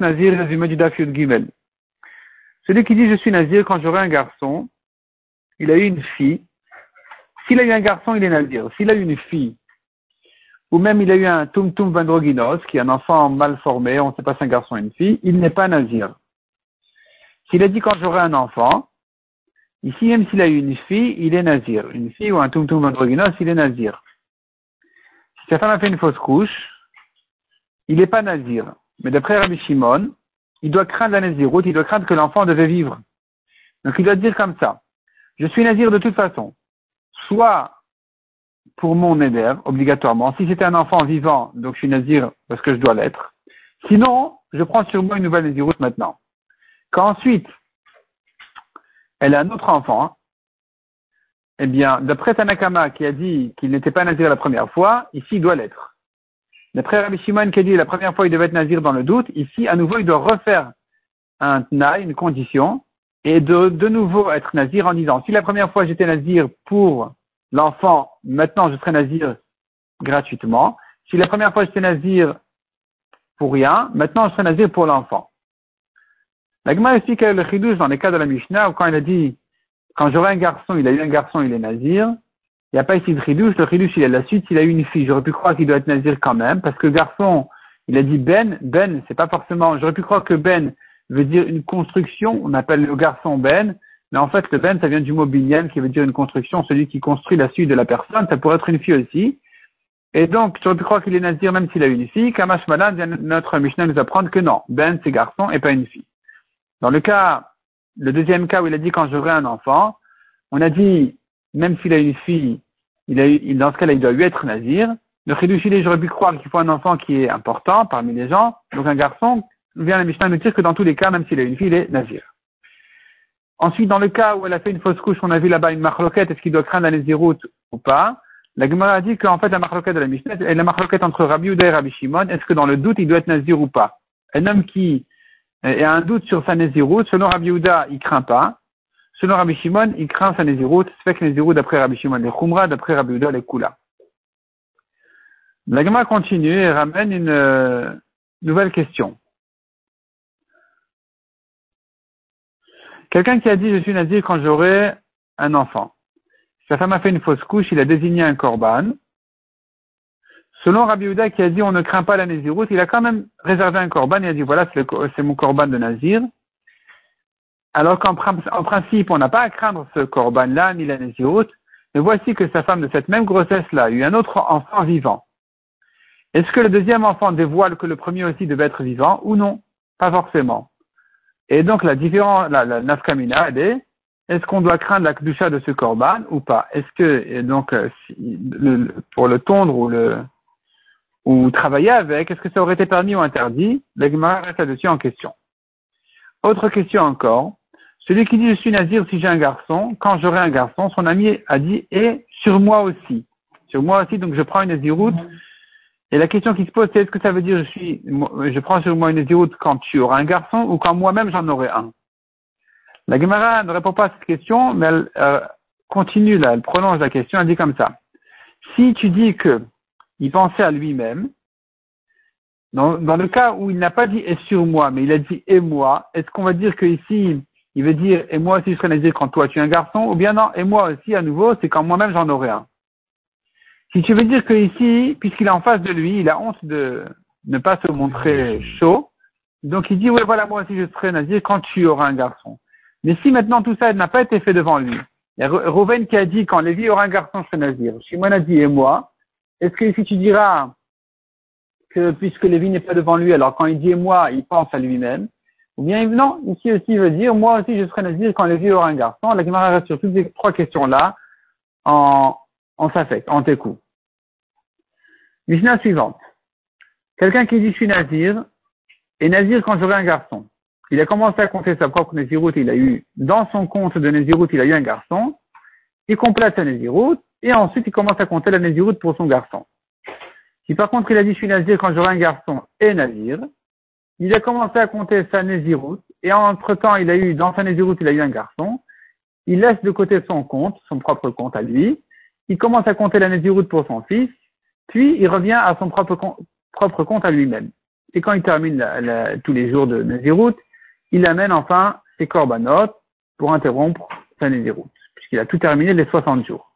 Nazir, du. Celui qui dit je suis Nazir quand j'aurai un garçon, il a eu une fille. S'il a eu un garçon, il est Nazir. S'il a eu une fille, ou même il a eu un Tum Tum Vandroginos, qui est un enfant mal formé, on ne sait pas si un garçon ou une fille, il n'est pas Nazir. S'il a dit quand j'aurai un enfant, ici même s'il a eu une fille, il est Nazir. Une fille ou un Tum Tum Vandroginos, il est Nazir. Si sa femme a fait une fausse couche, il n'est pas Nazir. Mais d'après Rabbi Shimon, il doit craindre la Naziroute, il doit craindre que l'enfant devait vivre. Donc il doit dire comme ça. Je suis Nazir de toute façon. Soit pour mon éder, obligatoirement. Si c'était un enfant vivant, donc je suis Nazir parce que je dois l'être. Sinon, je prends sur moi une nouvelle Naziroute maintenant. Quand ensuite, elle a un autre enfant, eh bien, d'après Tanakama qui a dit qu'il n'était pas Nazir la première fois, ici il doit l'être. D'après Rabbi Shimon qui a dit la première fois il devait être nazir dans le doute, ici à nouveau il doit refaire un tnaï, une condition, et de, de nouveau être nazir en disant si la première fois j'étais nazir pour l'enfant, maintenant je serai nazir gratuitement. Si la première fois j'étais nazir pour rien, maintenant je serai nazir pour l'enfant. La Gemara explique le chidouche dans les cas de la Mishnah où quand il a dit quand j'aurai un garçon, il a eu un garçon, il est nazir. Il n'y a pas ici de ridouche. Le ridouche, il a la suite. Il a eu une fille. J'aurais pu croire qu'il doit être nazir quand même, parce que garçon, il a dit Ben. Ben, c'est pas forcément. J'aurais pu croire que Ben veut dire une construction. On appelle le garçon Ben. Mais en fait, le Ben, ça vient du mot binyan, qui veut dire une construction. Celui qui construit la suite de la personne. Ça pourrait être une fille aussi. Et donc, j'aurais pu croire qu'il est nazir même s'il a eu une fille. Kamash Malan, notre Mishnah nous apprendre que non. Ben, c'est garçon et pas une fille. Dans le cas, le deuxième cas où il a dit quand j'aurai un enfant, on a dit même s'il a une fille, il a eu, dans ce cas-là, il doit lui être nazir. Le chidouch, j'aurais pu croire qu'il faut un enfant qui est important parmi les gens, donc un garçon. Vient la Mishnah nous dire que dans tous les cas, même s'il a une fille, il est nazir. Ensuite, dans le cas où elle a fait une fausse couche, on a vu là-bas une marloquette, est-ce qu'il doit craindre la naziroute ou pas? La Gemara a dit qu'en fait, la marloquette de la Mishnah est la marloquette entre Rabbi Uda et Rabbi Shimon. Est-ce que dans le doute, il doit être nazir ou pas? Un homme qui a un doute sur sa naziroute, selon Rabbi Uda, il craint pas. Selon Rabbi Shimon, il craint sa Nézirut, que Nézirut d'après Rabbi Shimon, les Khumra, d'après Rabbi Uda, les Kula. La continue et ramène une euh, nouvelle question. Quelqu'un qui a dit je suis nazir quand j'aurai un enfant. Sa femme a fait une fausse couche, il a désigné un korban. Selon Rabbi Uda qui a dit on ne craint pas la Nézirut, il a quand même réservé un korban, il a dit voilà c'est mon korban de Nazir. Alors qu'en principe, on n'a pas à craindre ce corban-là, ni la mais voici que sa femme de cette même grossesse-là a eu un autre enfant vivant. Est-ce que le deuxième enfant dévoile que le premier aussi devait être vivant ou non? Pas forcément. Et donc la différence, la, nafkamina, est est-ce qu'on doit craindre la kdusha de ce corban ou pas? Est-ce que donc euh, pour le tondre ou le ou travailler avec, est-ce que ça aurait été permis ou interdit? L'Egmara reste là-dessus en question. Autre question encore. Celui qui dit je suis nazir si j'ai un garçon, quand j'aurai un garçon, son ami a dit et sur moi aussi. Sur moi aussi, donc je prends une naziroute. Et la question qui se pose, c'est est-ce que ça veut dire je suis, je prends sur moi une naziroute quand tu auras un garçon ou quand moi-même j'en aurai un? La Gemara ne répond pas à cette question, mais elle euh, continue là, elle prolonge la question, elle dit comme ça. Si tu dis que il pensait à lui-même, dans, le cas où il n'a pas dit et sur moi, mais il a dit et moi, est-ce qu'on va dire que ici il veut dire, et moi aussi je serai nazir quand toi tu es un garçon, ou bien non, et moi aussi à nouveau, c'est quand moi-même j'en aurai un. Si tu veux dire que ici, puisqu'il est en face de lui, il a honte de ne pas se montrer chaud, donc il dit, oui voilà, moi aussi je serai nazir quand tu auras un garçon. Mais si maintenant tout ça n'a pas été fait devant lui, il y a Rouven qui a dit, quand Lévi aura un garçon, je serai nazir. Shimon a dit, et moi, est-ce que ici tu diras que puisque Lévi n'est pas devant lui, alors quand il dit et moi, il pense à lui-même, ou bien, non, ici aussi, veut dire, moi aussi, je serai nazir quand les vieux aura un garçon. La Gemara reste sur toutes ces trois questions-là en, en fait, en técou. Mishnah suivante. Quelqu'un qui dit, je suis nazir, et nazir quand j'aurai un garçon. Il a commencé à compter sa propre naziroute, il a eu, dans son compte de naziroute, il a eu un garçon. Il complète sa naziroute, et ensuite il commence à compter la naziroute pour son garçon. Si par contre il a dit, je suis nazir quand j'aurai un garçon et nazir, il a commencé à compter sa Néziroute, et entre-temps, il a eu, dans sa Néziroute, il a eu un garçon, il laisse de côté son compte, son propre compte à lui, il commence à compter la Néziroute pour son fils, puis il revient à son propre compte, propre compte à lui-même. et quand il termine tous les jours de Nézirut, il amène enfin ses corbanotes pour interrompre sa Nézirut, puisqu'il a tout terminé les 60 jours.